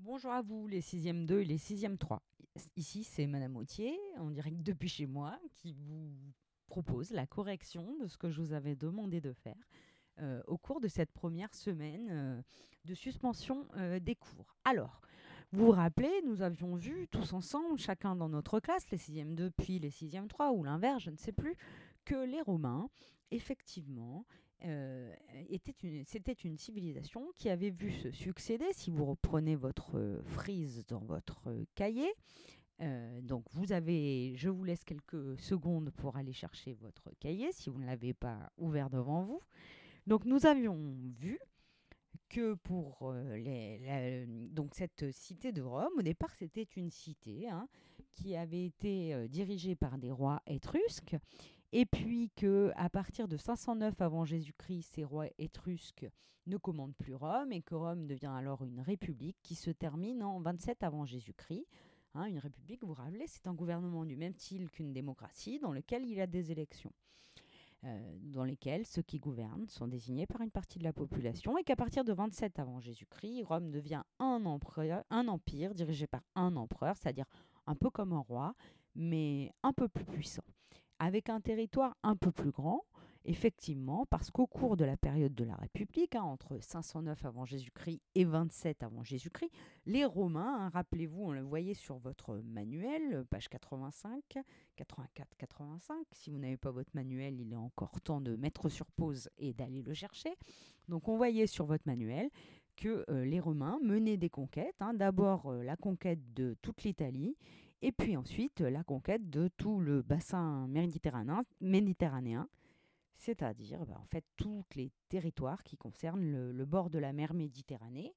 Bonjour à vous, les 6e 2 et les 6e 3. Ici, c'est Madame Autier, en direct depuis chez moi, qui vous propose la correction de ce que je vous avais demandé de faire euh, au cours de cette première semaine euh, de suspension euh, des cours. Alors, vous vous rappelez, nous avions vu tous ensemble, chacun dans notre classe, les 6e 2 puis les 6e 3, ou l'inverse, je ne sais plus, que les Romains, effectivement, euh, c'était une, civilisation qui avait vu se succéder, si vous reprenez votre euh, frise dans votre euh, cahier, donc vous avez, je vous laisse quelques secondes pour aller chercher votre cahier si vous ne l'avez pas ouvert devant vous. Donc nous avions vu que pour les, donc cette cité de Rome, au départ c'était une cité hein, qui avait été dirigée par des rois étrusques et puis que à partir de 509 avant Jésus-Christ, ces rois étrusques ne commandent plus Rome et que Rome devient alors une république qui se termine en 27 avant Jésus-Christ. Hein, une république, vous vous rappelez, c'est un gouvernement du même style qu'une démocratie dans lequel il y a des élections. Euh, dans lesquelles ceux qui gouvernent sont désignés par une partie de la population et qu'à partir de 27 avant Jésus-Christ, Rome devient un, empire dirigé par un empereur, c'est-à-dire un peu comme un roi, mais un peu plus puissant avec un territoire un peu plus grand, effectivement, parce qu'au cours de la période de la République, hein, entre 509 avant Jésus-Christ et 27 avant Jésus-Christ, les Romains, hein, rappelez-vous, on le voyait sur votre manuel, page 85, 84, 85. Si vous n'avez pas votre manuel, il est encore temps de mettre sur pause et d'aller le chercher. Donc on voyait sur votre manuel que euh, les Romains menaient des conquêtes. Hein. D'abord euh, la conquête de toute l'Italie et puis ensuite, la conquête de tout le bassin méditerranéen, c'est-à-dire ben, en fait tous les territoires qui concernent le, bord de la mer Méditerranée,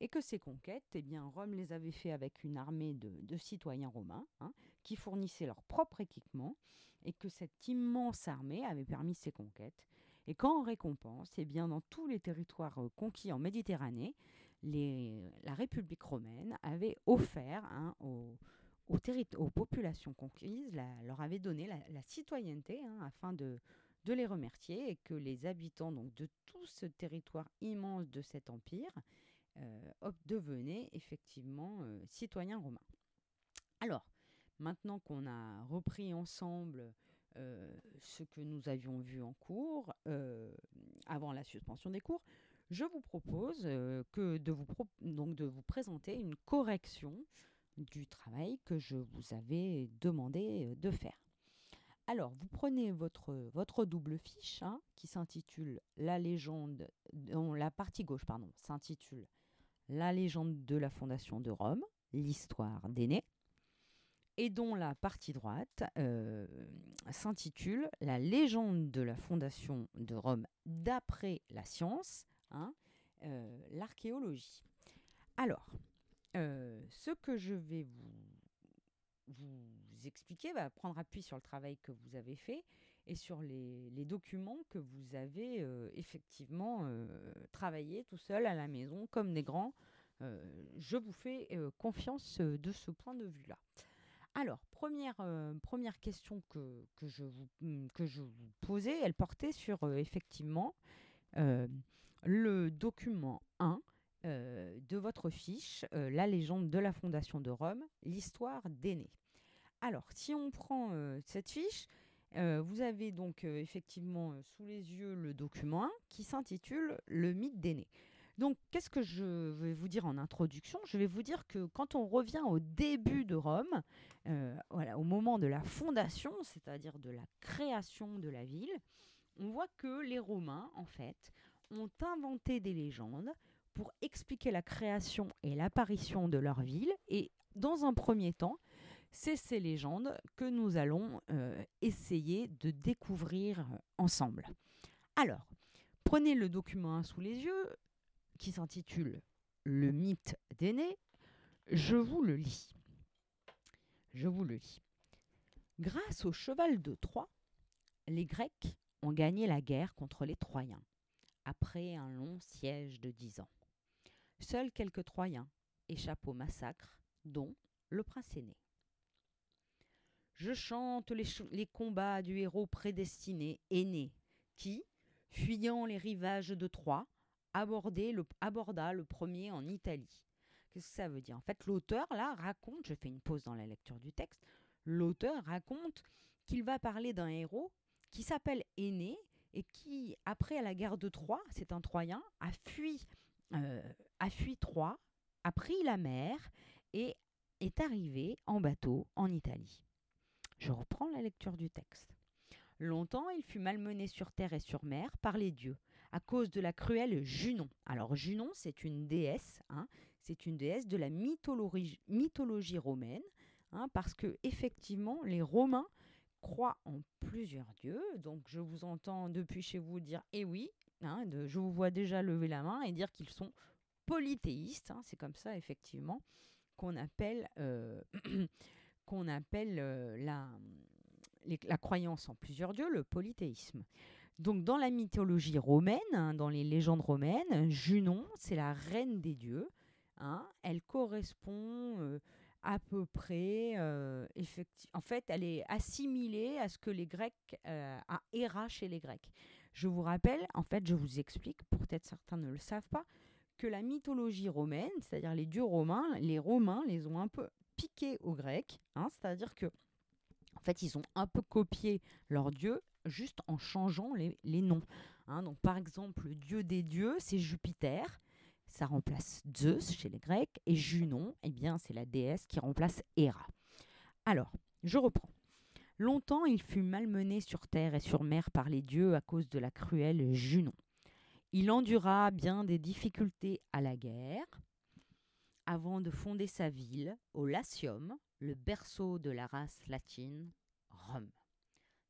et que ces conquêtes, eh bien, Rome les avait fait avec une armée de, citoyens romains hein, qui fournissaient leur propre équipement, et que cette immense armée avait permis ces conquêtes, et qu'en récompense, eh bien, dans tous les territoires euh, conquis en Méditerranée, la République romaine avait offert hein, aux aux, populations conquises, leur avait donné la, citoyenneté hein, afin de, les remercier et que les habitants donc, de tout ce territoire immense de cet empire euh, devenaient effectivement euh, citoyens romains. Alors, maintenant qu'on a repris ensemble euh, ce que nous avions vu en cours, avant la suspension des cours, je vous propose que de vous présenter une correction du travail que je vous avais demandé euh, de faire. Alors, vous prenez votre, double fiche hein, qui s'intitule La légende, dont la partie gauche, pardon, s'intitule La légende de la fondation de Rome, l'histoire d'aînés, et dont la partie droite euh, s'intitule La légende de la fondation de Rome d'après la science, hein, euh, l'archéologie. Alors, euh, ce que je vais vous, expliquer va prendre appui sur le travail que vous avez fait et sur les, documents que vous avez euh, effectivement euh, travaillé tout seul à la maison comme des grands. je vous fais confiance de ce point de vue-là. Alors, première, première question que, que, je vous, que je vous posais, elle portait sur effectivement le document 1 euh, de votre fiche euh, La légende de la fondation de Rome, l'histoire d'Aîné. Alors, si on prend euh, cette fiche, vous avez donc effectivement sous les yeux le document 1 qui s'intitule Le mythe d'Aîné. Donc, qu'est-ce que je vais vous dire en introduction? Je vais vous dire que quand on revient au début de Rome, voilà, au moment de la fondation, c'est-à-dire de la création de la ville, on voit que les Romains, en fait, ont inventé des légendes pour expliquer la création et l'apparition de leur ville. Et dans un premier temps, c'est ces légendes que nous allons euh, essayer de découvrir ensemble. Alors, prenez le document 1 sous les yeux qui s'intitule Le mythe d'aîné. Je vous le lis. Je vous le lis. Grâce au cheval de Troie, les Grecs ont gagné la guerre contre les Troyens après un long siège de dix ans. Seuls quelques Troyens échappent au massacre, dont le prince aîné. Je chante les, combats du héros prédestiné, aîné, qui, fuyant les rivages de Troie, aborda le premier en Italie. Qu'est-ce que ça veut dire? En fait, l'auteur, là, raconte, je fais une pause dans la lecture du texte, l'auteur raconte qu'il va parler d'un héros qui s'appelle Aîné et qui, après la guerre de Troie, c'est un Troyen, a fui, a fui Troie, a pris la mer et est arrivé en bateau en Italie. Je reprends la lecture du texte. Longtemps, il fut malmené sur terre et sur mer par les dieux, à cause de la cruelle Junon. Alors Junon, c'est une déesse, hein, c'est une déesse de la mythologie, mythologie romaine, hein, parce que effectivement, les Romains croient en plusieurs dieux. Donc je vous entends depuis chez vous dire eh oui, hein, je vous vois déjà lever la main et dire qu'ils sont polythéistes. Hein. c'est comme ça effectivement qu'on appelle, euh, qu'on appelle euh, la, la croyance en plusieurs dieux, le polythéisme. Donc dans la mythologie romaine, hein, dans les légendes romaines, Junon, c'est la reine des dieux. elle correspond euh, à peu près, en fait, elle est assimilée à ce que les Grecs, à Héra chez les Grecs. Je vous rappelle, en fait, je vous explique, peut-être certains ne le savent pas, que la mythologie romaine, c'est-à-dire les dieux romains, les Romains les ont un peu piqués aux Grecs, hein, c'est-à-dire que, en fait, ils ont un peu copié leurs dieux juste en changeant les, noms. Hein. donc, par exemple, le dieu des dieux, c'est Jupiter ça remplace Zeus chez les Grecs, et Junon, eh bien, c'est la déesse qui remplace Héra. Alors, je reprends. Longtemps il fut malmené sur terre et sur mer par les dieux à cause de la cruelle Junon. Il endura bien des difficultés à la guerre avant de fonder sa ville au Latium, le berceau de la race latine, Rome.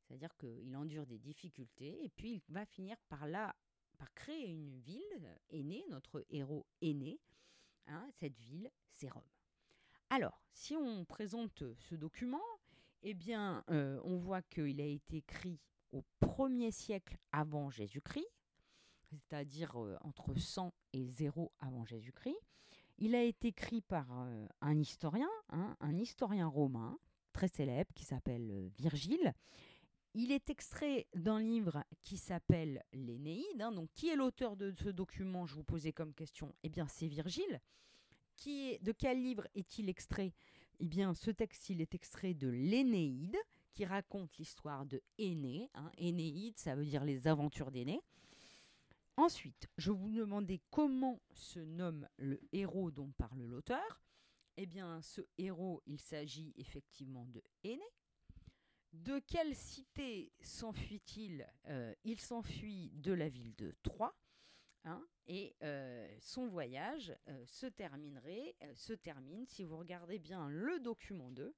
C'est-à-dire qu'il endure des difficultés et puis il va finir par là par créer une ville aînée, notre héros aîné. Hein, cette ville, c'est Rome. Alors, si on présente ce document, eh bien, euh, on voit qu'il a été écrit au 1er siècle avant Jésus-Christ, c'est-à-dire euh, entre 100 et 0 avant Jésus-Christ. Il a été écrit par un historien, hein, un historien romain très célèbre qui s'appelle Virgile, il est extrait d'un livre qui s'appelle L'Énéide. Hein. donc, qui est l'auteur de ce document Je vous posais comme question? Eh bien, c'est Virgile. Qui est, de quel livre est-il extrait? Eh bien, ce texte, est extrait de l'Énéide, qui raconte l'histoire de Énée. Hein. Énéide, ça veut dire les aventures d'Énée. Ensuite, je vous demandais comment se nomme le héros dont parle l'auteur. Eh bien, ce héros, il s'agit effectivement de Énée, de quelle cité s'enfuit-il? Euh, Il s'enfuit de la ville de Troyes. Hein, et euh, son voyage euh, se terminerait, se termine, si vous regardez bien le document 2,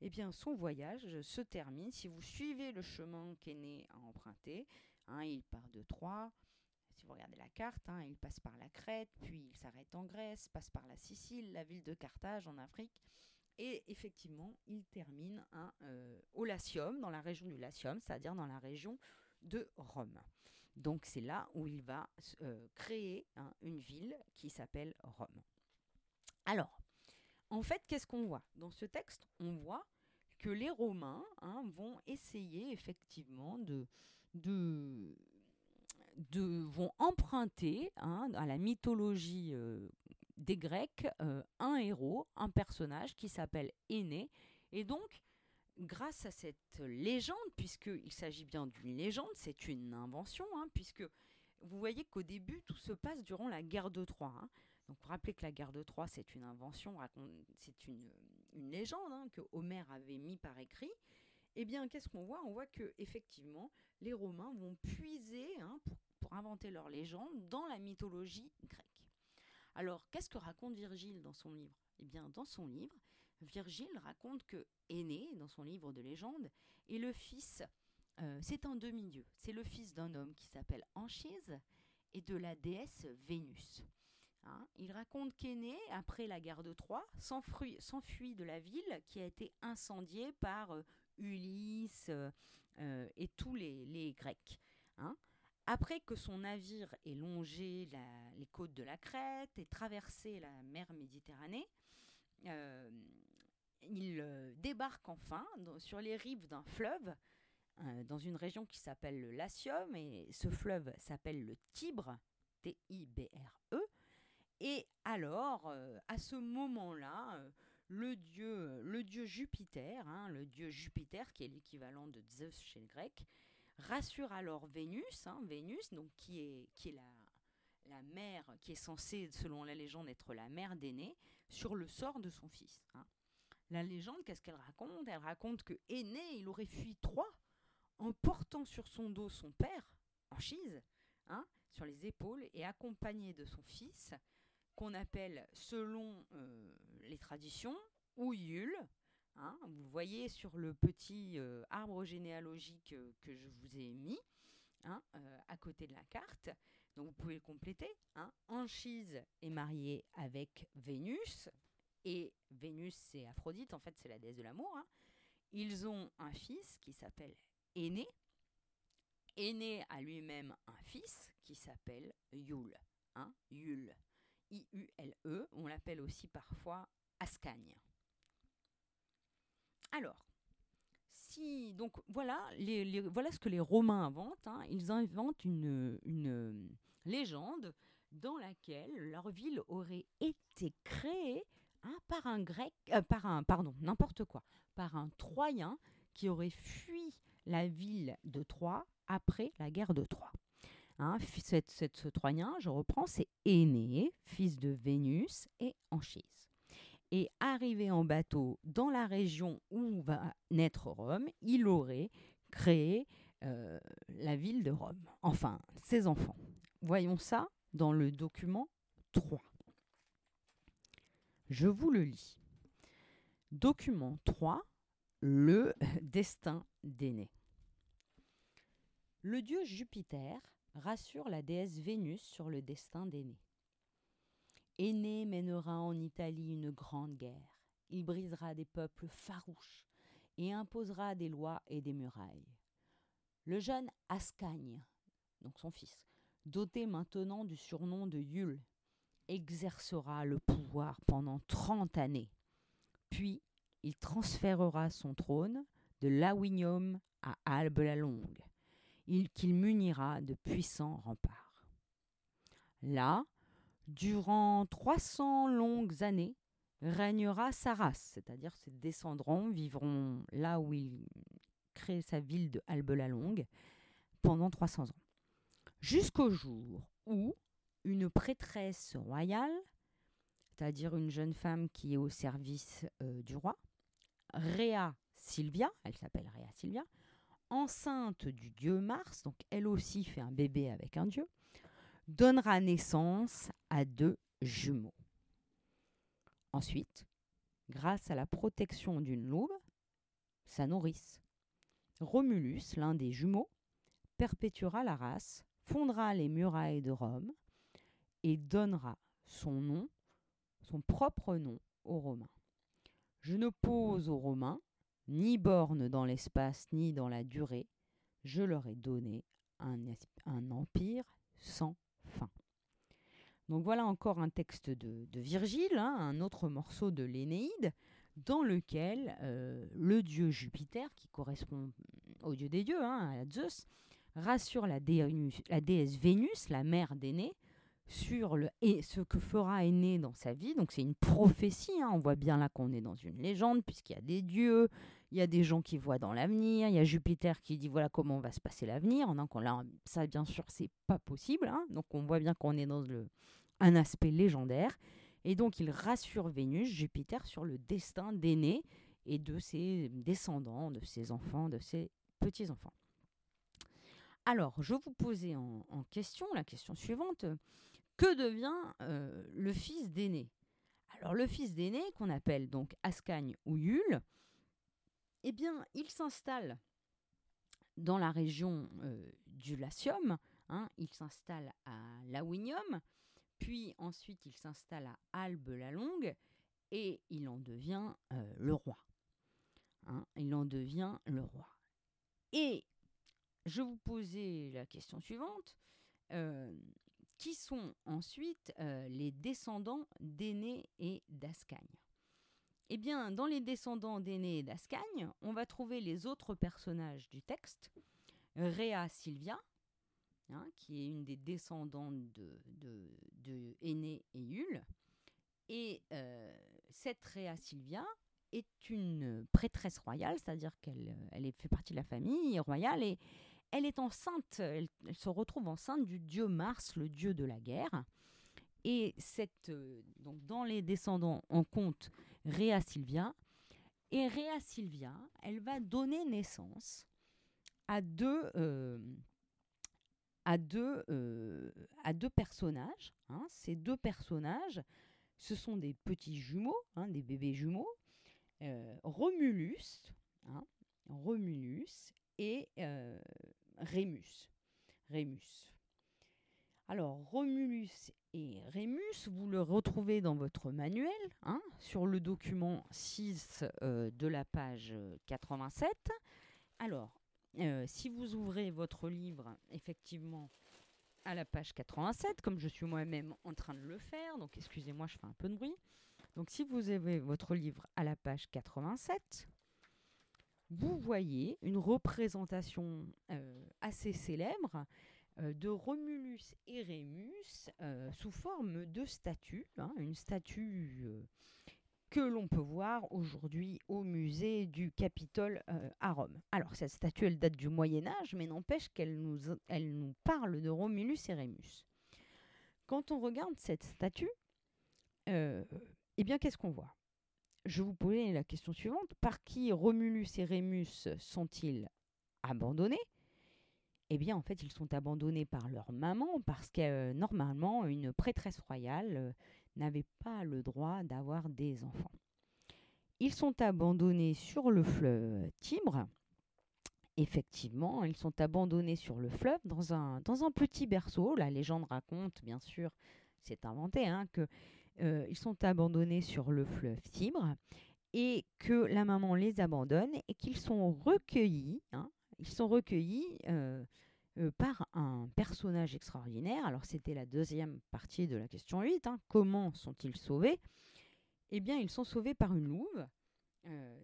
eh bien son voyage se termine, si vous suivez le chemin qu'Aîné a emprunté, hein, il part de Troyes, si vous regardez la carte, hein, il passe par la Crète, puis il s'arrête en Grèce, passe par la Sicile, la ville de Carthage en Afrique, et effectivement, il termine euh, au Latium, dans la région du Latium, c'est-à-dire dans la région de Rome. Donc c'est là où il va euh, créer hein, une ville qui s'appelle Rome. Alors, en fait, qu'est-ce qu'on voit? Dans ce texte, on voit que les Romains hein, vont essayer effectivement de, de, vont emprunter à la mythologie euh, des Grecs euh, un héros, un personnage qui s'appelle Aîné. Et donc, grâce à cette légende, puisqu'il s'agit bien d'une légende, c'est une invention, hein, puisque vous voyez qu'au début, tout se passe durant la guerre de Troie. Hein. Donc, vous rappelez que la guerre de Troie, c'est une invention, c'est une, légende hein, que Homère avait mis par écrit. Eh bien, qu'est-ce qu'on voit? On voit que effectivement, les Romains vont puiser pour inventer leur légende dans la mythologie grecque. Alors, qu'est-ce que raconte Virgile dans son livre? Eh bien, dans son livre, Virgile raconte que dans son livre de légende, est le fils, euh, c'est un demi-dieu, c'est le fils d'un homme qui s'appelle Anchise et de la déesse Vénus. Hein, il raconte qu'Aîné, après la guerre de Troie, s'enfuit de la ville qui a été incendiée par euh, Ulysse euh, et tous les, Grecs. Hein. Après que son navire ait longé les côtes de la Crète et traversé la mer Méditerranée, il euh, débarque enfin sur les rives d'un fleuve euh, dans une région qui s'appelle le Latium et ce fleuve s'appelle le Tibre, T-I-B-R-E. Et alors, à ce moment-là, le dieu, le Jupiter, hein, le dieu Jupiter, qui est l'équivalent de Zeus chez les Grecs, rassure alors Vénus, hein, Vénus, donc qui est, qui est la, mère, qui est censée, selon la légende, être la mère d'aîné, sur le sort de son fils. Hein. La légende, qu'est-ce qu'elle raconte? Elle raconte que aîné, il aurait fui Troie en portant sur son dos son père, Anchise, hein, sur les épaules, et accompagné de son fils, qu'on appelle, selon euh, les traditions, Ouyul. Hein, vous voyez sur le petit euh, arbre généalogique euh, que je vous ai mis hein, à côté de la carte. Donc vous pouvez le compléter. Hein. Anchise est mariée avec Vénus, et Vénus c'est Aphrodite, en fait c'est la déesse de l'amour. Hein. Ils ont un fils qui s'appelle Aîné. Aîné a lui-même un fils qui s'appelle Yule. Hein, Yule. I-U-L-E. On l'appelle aussi parfois Ascagne. Alors, donc voilà, ce que les Romains inventent. Hein. Ils inventent une, une légende dans laquelle leur ville aurait été créée hein, par un grec, euh, par un pardon, n'importe quoi, par un Troyen qui aurait fui la ville de Troie après la guerre de Troie. Hein, cette, ce Troyen, je reprends, c'est Aîné, fils de Vénus et Anchise. Et arrivé en bateau dans la région où va naître Rome, il aurait créé euh, la ville de Rome, enfin ses enfants. Voyons ça dans le document 3. Je vous le lis. Document 3, le destin d'Aîné. Le dieu Jupiter rassure la déesse Vénus sur le destin d'Aîné. Aîné mènera en Italie une grande guerre. Il brisera des peuples farouches et imposera des lois et des murailles. Le jeune Ascagne, donc son fils, doté maintenant du surnom de Yule, exercera le pouvoir pendant trente années. Puis il transférera son trône de Lawinium à Albe la Longue, qu'il munira de puissants remparts. Là, durant 300 longues années, régnera sa race, c'est-à-dire ses descendants vivront là où il crée sa ville de Albe la Longue pendant 300 ans. Jusqu'au jour où une prêtresse royale, c'est-à-dire une jeune femme qui est au service euh, du roi, Rhea Sylvia, elle s'appelle Rhea Sylvia, enceinte du dieu Mars, donc elle aussi fait un bébé avec un dieu, donnera naissance à deux jumeaux. Ensuite, grâce à la protection d'une louve, sa nourrice, Romulus, l'un des jumeaux, perpétuera la race, fondera les murailles de Rome et donnera son nom, son propre nom aux Romains. Je ne pose aux Romains ni borne dans l'espace ni dans la durée, je leur ai donné un, empire sans fin. Donc voilà encore un texte de, Virgile, hein, un autre morceau de l'Énéide, dans lequel euh, le dieu Jupiter, qui correspond au dieu des dieux, hein, à Zeus, rassure la, déesse Vénus, la mère d'Aîné, sur le, et ce que fera Aîné dans sa vie. Donc c'est une prophétie, hein. on voit bien là qu'on est dans une légende, puisqu'il y a des dieux, il y a des gens qui voient dans l'avenir, il y a Jupiter qui dit voilà comment va se passer l'avenir. Donc là, ça bien sûr c'est pas possible, hein. donc on voit bien qu'on est dans le, un aspect légendaire. Et donc il rassure Vénus, Jupiter, sur le destin d'Aîné et de ses descendants, de ses enfants, de ses petits-enfants. Alors, je vous posais en, question la question suivante. Que devient euh, le fils d'aîné Alors, le fils d'aîné, qu'on appelle donc Ascagne ou Yule, eh bien, il s'installe dans la région euh, du Latium, hein, il s'installe à Lawinium, puis ensuite il s'installe à Albe la Longue, et il en devient euh, le roi. Hein, il en devient le roi. Et je vous posais la question suivante. Qui sont ensuite euh, les descendants d'Aîné et d'Ascagne Eh bien, dans les descendants d'Aîné et d'Ascagne, on va trouver les autres personnages du texte. Rhea Sylvia, hein, qui est une des descendantes de, de, et Yule, cette Réa Silvia est une prêtresse royale, c'est-à-dire qu'elle elle fait partie de la famille royale et elle est enceinte, elle, se retrouve enceinte du dieu Mars, le dieu de la guerre. Et cette, donc dans les descendants, on compte Réa Silvia. Et Réa Silvia, elle va donner naissance à deux, à deux, à deux personnages. Hein. Ces deux personnages, ce sont des petits jumeaux, hein, des bébés jumeaux, euh, Romulus, hein, Romulus et euh, Rémus. Rémus. Alors, Romulus et Rémus, vous le retrouvez dans votre manuel, sur le document 6 euh, de la page 87. Alors, euh, si vous ouvrez votre livre, effectivement, à la page 87, comme je suis moi-même en train de le faire, donc excusez-moi, je fais un peu de bruit. Donc si vous avez votre livre à la page 87, vous voyez une représentation euh, assez célèbre euh, de Romulus et Rémus sous forme de statue, hein, une statue que l'on peut voir aujourd'hui au musée du Capitole euh, à Rome. Alors cette statue, elle date du Moyen Âge, mais n'empêche qu'elle nous, elle nous parle de Romulus et Rémus. Quand on regarde cette statue, euh, eh bien qu'est-ce qu'on voit? Je vous posais la question suivante. Par qui Romulus et Rémus sont-ils abandonnés? Eh bien, en fait, ils sont abandonnés par leur maman parce que euh, normalement, une prêtresse royale n'avaient pas le droit d'avoir des enfants. Ils sont abandonnés sur le fleuve Tibre. Effectivement, ils sont abandonnés sur le fleuve dans un, dans un petit berceau. La légende raconte, bien sûr, c'est inventé, hein, que euh, ils sont abandonnés sur le fleuve Tibre et que la maman les abandonne et qu'ils sont recueillis. Hein, ils sont recueillis euh, euh, par un personnage extraordinaire. Alors c'était la deuxième partie de la question 8. Hein. Comment sont-ils sauvés? Eh bien, ils sont sauvés par une louve.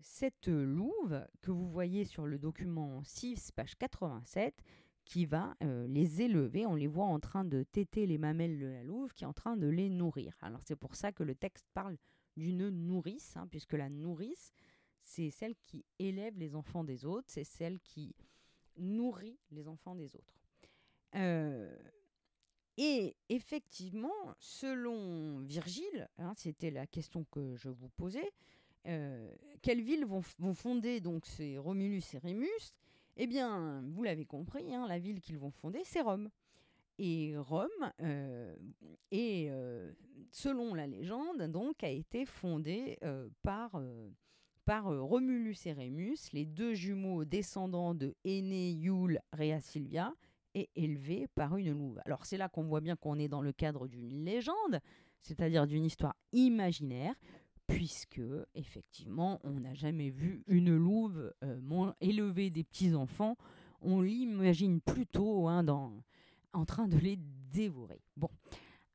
Cette louve que vous voyez sur le document 6, page 87, qui va euh, les élever. On les voit en train de téter les mamelles de la louve qui est en train de les nourrir. Alors c'est pour ça que le texte parle d'une nourrice, hein, puisque la nourrice, c'est celle qui élève les enfants des autres, c'est celle qui nourrit les enfants des autres. Euh, et effectivement, selon Virgile, hein, c'était la question que je vous posais, euh, quelles villes vont, fonder donc ces Romulus et Rémus? Eh bien, vous l'avez compris, hein, la ville qu'ils vont fonder, c'est Rome. Et Rome, euh, selon la légende, donc, a été fondée par par euh, Romulus et Rémus, les deux jumeaux descendants de Aîné, Yule, Rhea Silvia, et élevés par une louve. Alors c'est là qu'on voit bien qu'on est dans le cadre d'une légende, c'est-à-dire d'une histoire imaginaire, puisque effectivement on n'a jamais vu une louve euh, élever des petits-enfants, on l'imagine plutôt hein, en train de les dévorer. Bon,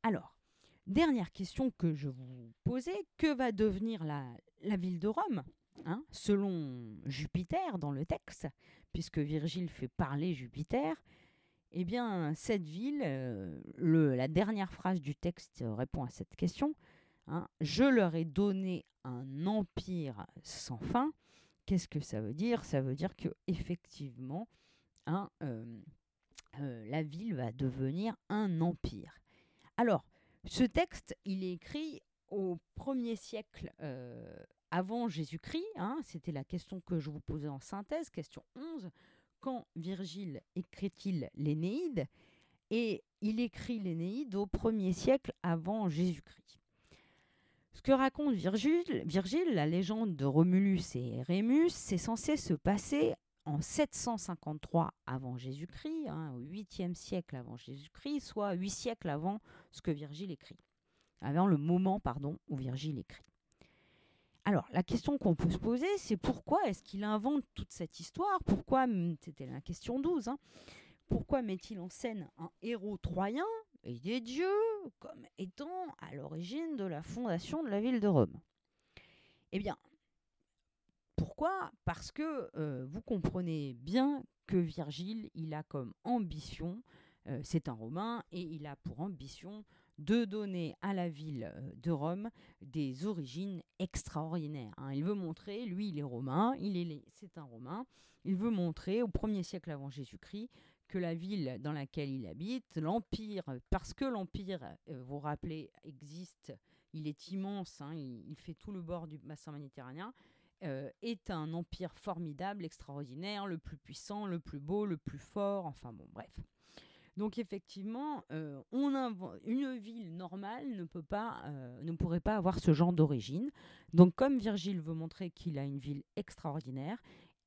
alors, dernière question que je vous posais, que va devenir la ville de Rome Hein, selon Jupiter dans le texte, puisque Virgile fait parler Jupiter, eh bien, cette ville, euh, la dernière phrase du texte répond à cette question. Hein, je leur ai donné un empire sans fin. Qu'est-ce que ça veut dire? Ça veut dire que effectivement, hein, euh, euh, la ville va devenir un empire. Alors, ce texte, il est écrit au premier siècle avant Jésus-Christ, hein, c'était la question que je vous posais en synthèse, question 11, quand Virgile écrit-il l'Énéide? Et il écrit l'Énéide au premier siècle avant Jésus-Christ. Ce que raconte Virgile, la légende de Romulus et Rémus, c'est censé se passer en 753 avant Jésus-Christ, hein, au 8e siècle avant Jésus-Christ, soit 8 siècles avant ce que Virgile écrit, avant le moment pardon, où Virgile écrit. Alors, la question qu'on peut se poser, c'est pourquoi est-ce qu'il invente toute cette histoire? Pourquoi, c'était la question 12, hein, pourquoi met-il en scène un héros troyen et des dieux comme étant à l'origine de la fondation de la ville de Rome Eh bien, pourquoi? Parce que euh, vous comprenez bien que Virgile, il a comme ambition, euh, c'est un Romain, et il a pour ambition de donner à la ville de Rome des origines extraordinaires. Hein. Il veut montrer, lui, il est romain, il est, c'est un romain, il veut montrer au 1er siècle avant Jésus-Christ que la ville dans laquelle il habite, l'Empire, parce que l'Empire, vous vous rappelez, existe, il est immense, hein, il, fait tout le bord du bassin méditerranéen, euh, est un empire formidable, extraordinaire, le plus puissant, le plus beau, le plus fort, enfin bon, bref. Donc effectivement, euh, une ville normale ne, peut pas, euh, ne pourrait pas avoir ce genre d'origine. Donc comme Virgile veut montrer qu'il a une ville extraordinaire,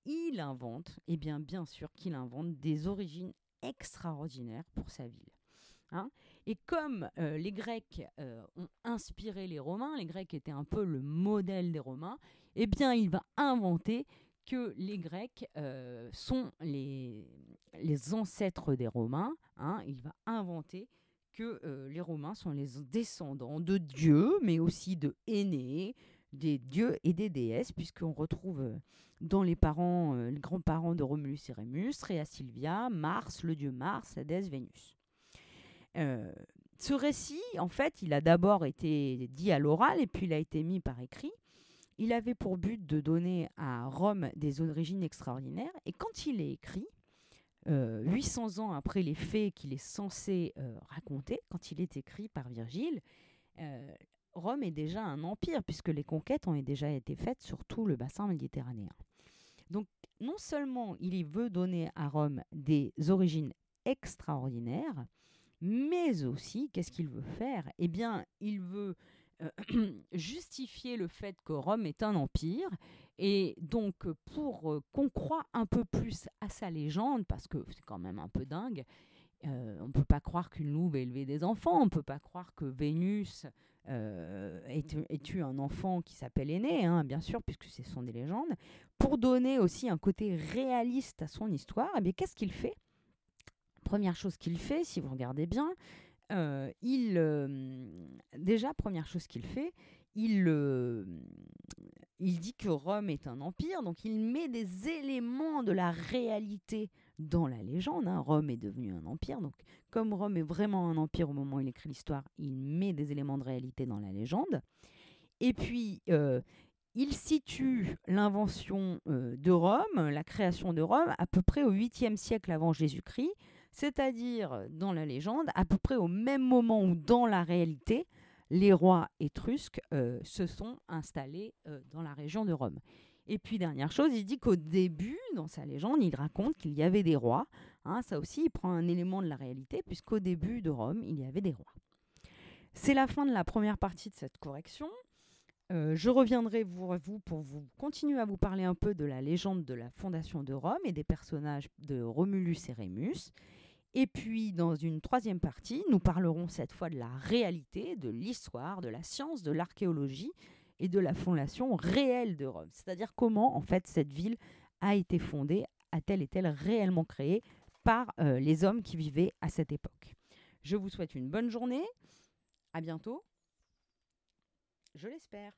il invente, et bien bien sûr qu'il invente des origines extraordinaires pour sa ville. Hein. et comme les Grecs ont inspiré les Romains, les Grecs étaient un peu le modèle des Romains, eh bien, il va inventer que les Grecs euh, sont les, les ancêtres des Romains. Hein. Il va inventer que euh, les Romains sont les descendants de dieux, mais aussi de aînés, des dieux et des déesses, puisqu'on retrouve euh, dans les parents, les grands-parents de Romulus et Rémus, Rhea Silvia, Mars, le dieu Mars, Hadès, Vénus. ce récit, en fait, il a d'abord été dit à l'oral et puis il a été mis par écrit. Il avait pour but de donner à Rome des origines extraordinaires. Et quand il est écrit, 800 euh, ans après les faits qu'il est censé euh, raconter, quand il est écrit par Virgile, euh, Rome est déjà un empire, puisque les conquêtes ont déjà été faites sur tout le bassin méditerranéen. Donc, non seulement il veut donner à Rome des origines extraordinaires, mais aussi, qu'est-ce qu'il veut faire? Eh bien, il veut euh, justifier le fait que Rome est un empire. Et donc, pour euh, qu'on croit un peu plus à sa légende, parce que c'est quand même un peu dingue, euh, on ne peut pas croire qu'une louve ait élevé des enfants, on ne peut pas croire que Vénus ait, eu un enfant qui s'appelle Aîné, hein, bien sûr, puisque ce sont des légendes. Pour donner aussi un côté réaliste à son histoire, eh qu'est-ce qu'il fait? Première chose qu'il fait, si vous regardez bien, euh, il, euh, déjà, première chose qu'il fait, il, euh, il dit que Rome est un empire, donc il met des éléments de la réalité dans la légende. Hein. Rome est devenu un empire, donc comme Rome est vraiment un empire au moment où il écrit l'histoire, il met des éléments de réalité dans la légende. Et puis, il situe l'invention de Rome, la création de Rome, à peu près au 8e siècle avant Jésus-Christ, c'est-à-dire dans la légende, à peu près au même moment où dans la réalité, les rois étrusques euh, se sont installés euh, dans la région de Rome. Et puis, dernière chose, il dit qu'au début, dans sa légende, il raconte qu'il y avait des rois. Hein, ça aussi, il prend un élément de la réalité, puisqu'au début de Rome, il y avait des rois. C'est la fin de la première partie de cette correction. Euh, je reviendrai vous, vous pour vous continuer à vous parler un peu de la légende de la fondation de Rome et des personnages de Romulus et Rémus. Et puis, dans une troisième partie, nous parlerons cette fois de la réalité, de l'histoire, de la science, de l'archéologie et de la fondation réelle de Rome. C'est-à-dire comment, en fait, cette ville a été fondée, a-t-elle été réellement créée par euh, les hommes qui vivaient à cette époque? Je vous souhaite une bonne journée. À bientôt. Je l'espère.